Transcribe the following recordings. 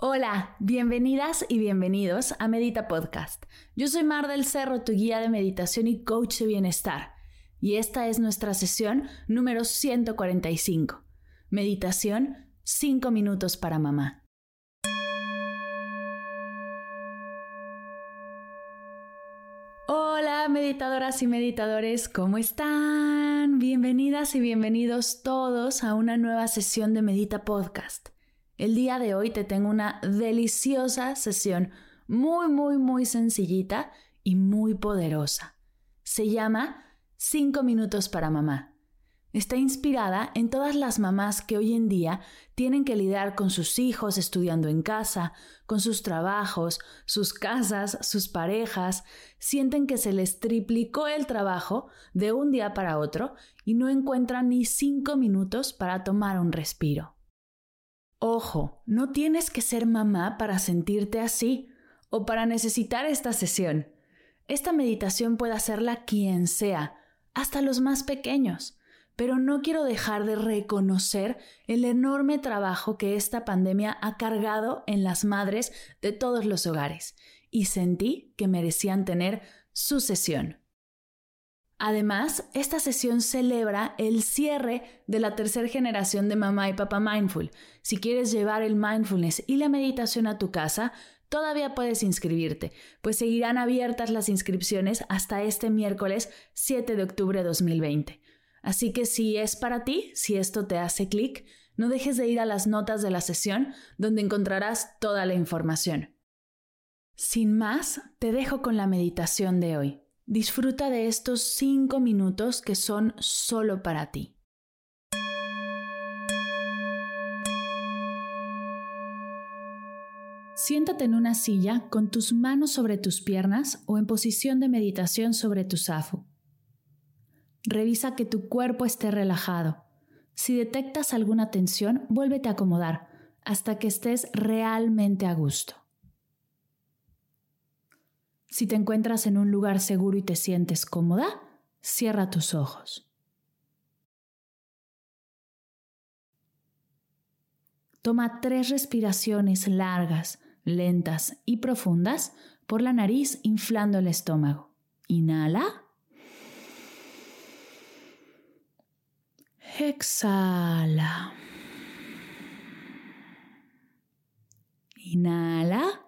Hola, bienvenidas y bienvenidos a Medita Podcast. Yo soy Mar del Cerro, tu guía de meditación y coach de bienestar, y esta es nuestra sesión número 145. Meditación 5 minutos para mamá. Hola meditadoras y meditadores, ¿cómo están? Bienvenidas y bienvenidos todos a una nueva sesión de Medita Podcast. El día de hoy te tengo una deliciosa sesión muy, muy, muy sencillita y muy poderosa. Se llama 5 minutos para mamá. Está inspirada en todas las mamás que hoy en día tienen que lidiar con sus hijos estudiando en casa, con sus trabajos, sus casas, sus parejas, sienten que se les triplicó el trabajo de un día para otro y no encuentran ni cinco minutos para tomar un respiro. Ojo, no tienes que ser mamá para sentirte así o para necesitar esta sesión. Esta meditación puede hacerla quien sea, hasta los más pequeños, pero no quiero dejar de reconocer el enorme trabajo que esta pandemia ha cargado en las madres de todos los hogares y sentí que merecían tener su sesión. Además, esta sesión celebra el cierre de la tercera generación de mamá y papá mindful. Si quieres llevar el mindfulness y la meditación a tu casa, todavía puedes inscribirte, pues seguirán abiertas las inscripciones hasta este miércoles 7 de octubre de 2020. Así que si es para ti, si esto te hace clic, no dejes de ir a las notas de la sesión donde encontrarás toda la información. Sin más, te dejo con la meditación de hoy. Disfruta de estos cinco minutos que son solo para ti. Siéntate en una silla con tus manos sobre tus piernas o en posición de meditación sobre tu zafu. Revisa que tu cuerpo esté relajado. Si detectas alguna tensión, vuélvete a acomodar hasta que estés realmente a gusto. Si te encuentras en un lugar seguro y te sientes cómoda, cierra tus ojos. Toma tres respiraciones largas, lentas y profundas por la nariz inflando el estómago. Inhala. Exhala. Inhala.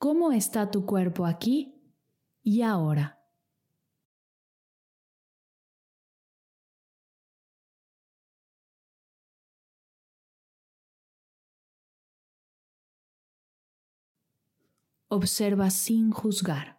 ¿Cómo está tu cuerpo aquí y ahora? Observa sin juzgar.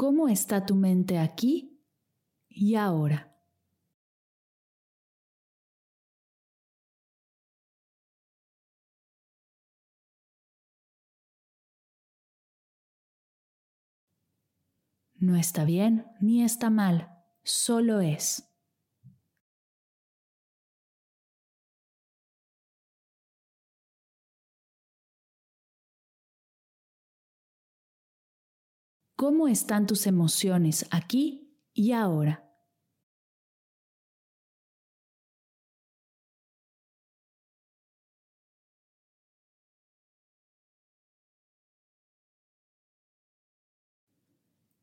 ¿Cómo está tu mente aquí y ahora? No está bien ni está mal, solo es. ¿Cómo están tus emociones aquí y ahora?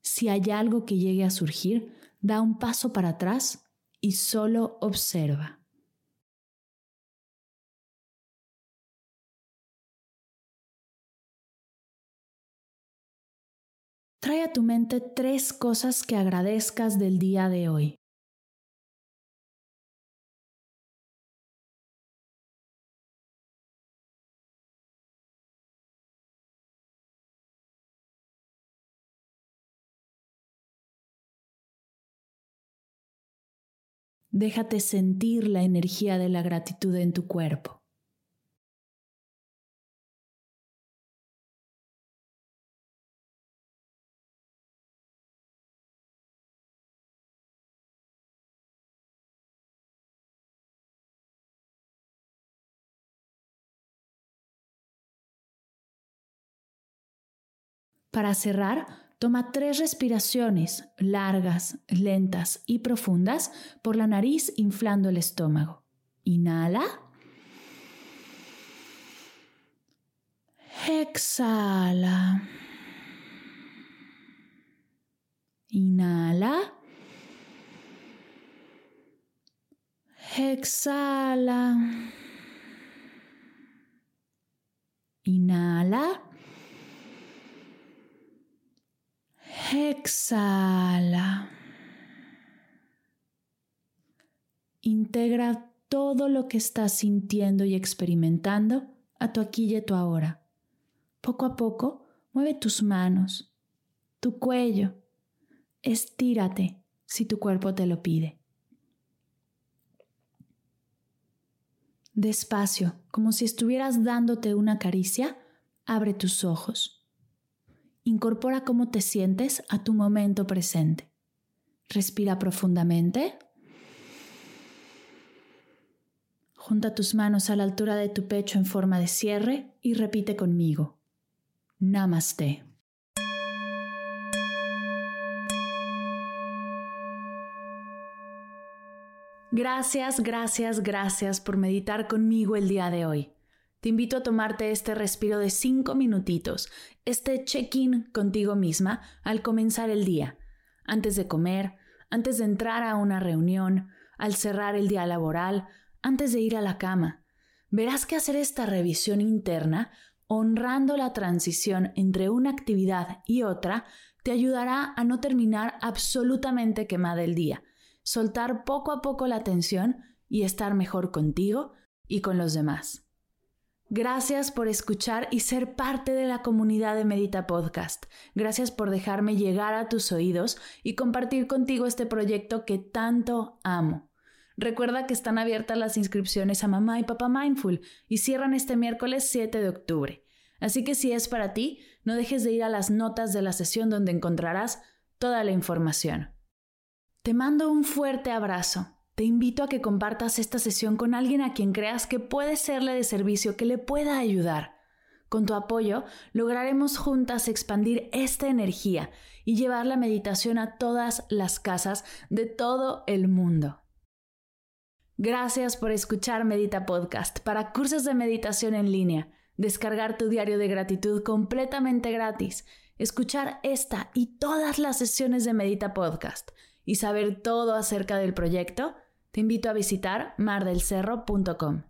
Si hay algo que llegue a surgir, da un paso para atrás y solo observa. Trae a tu mente tres cosas que agradezcas del día de hoy. Déjate sentir la energía de la gratitud en tu cuerpo. Para cerrar, toma tres respiraciones largas, lentas y profundas por la nariz inflando el estómago. Inhala. Exhala. Inhala. Exhala. Inhala. Exhala. Integra todo lo que estás sintiendo y experimentando a tu aquí y a tu ahora. Poco a poco, mueve tus manos, tu cuello. Estírate si tu cuerpo te lo pide. Despacio, como si estuvieras dándote una caricia, abre tus ojos. Incorpora cómo te sientes a tu momento presente. Respira profundamente. Junta tus manos a la altura de tu pecho en forma de cierre y repite conmigo. Namaste. Gracias, gracias, gracias por meditar conmigo el día de hoy. Te invito a tomarte este respiro de cinco minutitos, este check-in contigo misma al comenzar el día, antes de comer, antes de entrar a una reunión, al cerrar el día laboral, antes de ir a la cama. Verás que hacer esta revisión interna, honrando la transición entre una actividad y otra, te ayudará a no terminar absolutamente quemada el día, soltar poco a poco la tensión y estar mejor contigo y con los demás. Gracias por escuchar y ser parte de la comunidad de Medita Podcast. Gracias por dejarme llegar a tus oídos y compartir contigo este proyecto que tanto amo. Recuerda que están abiertas las inscripciones a Mamá y Papá Mindful y cierran este miércoles 7 de octubre. Así que si es para ti, no dejes de ir a las notas de la sesión donde encontrarás toda la información. Te mando un fuerte abrazo te invito a que compartas esta sesión con alguien a quien creas que puede serle de servicio, que le pueda ayudar. Con tu apoyo, lograremos juntas expandir esta energía y llevar la meditación a todas las casas de todo el mundo. Gracias por escuchar Medita Podcast para cursos de meditación en línea, descargar tu diario de gratitud completamente gratis, escuchar esta y todas las sesiones de Medita Podcast y saber todo acerca del proyecto te invito a visitar mardelcerro.com.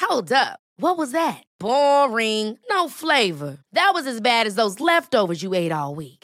Hold up. What was that? Boring. No flavor. That was as bad as those leftovers you ate all week.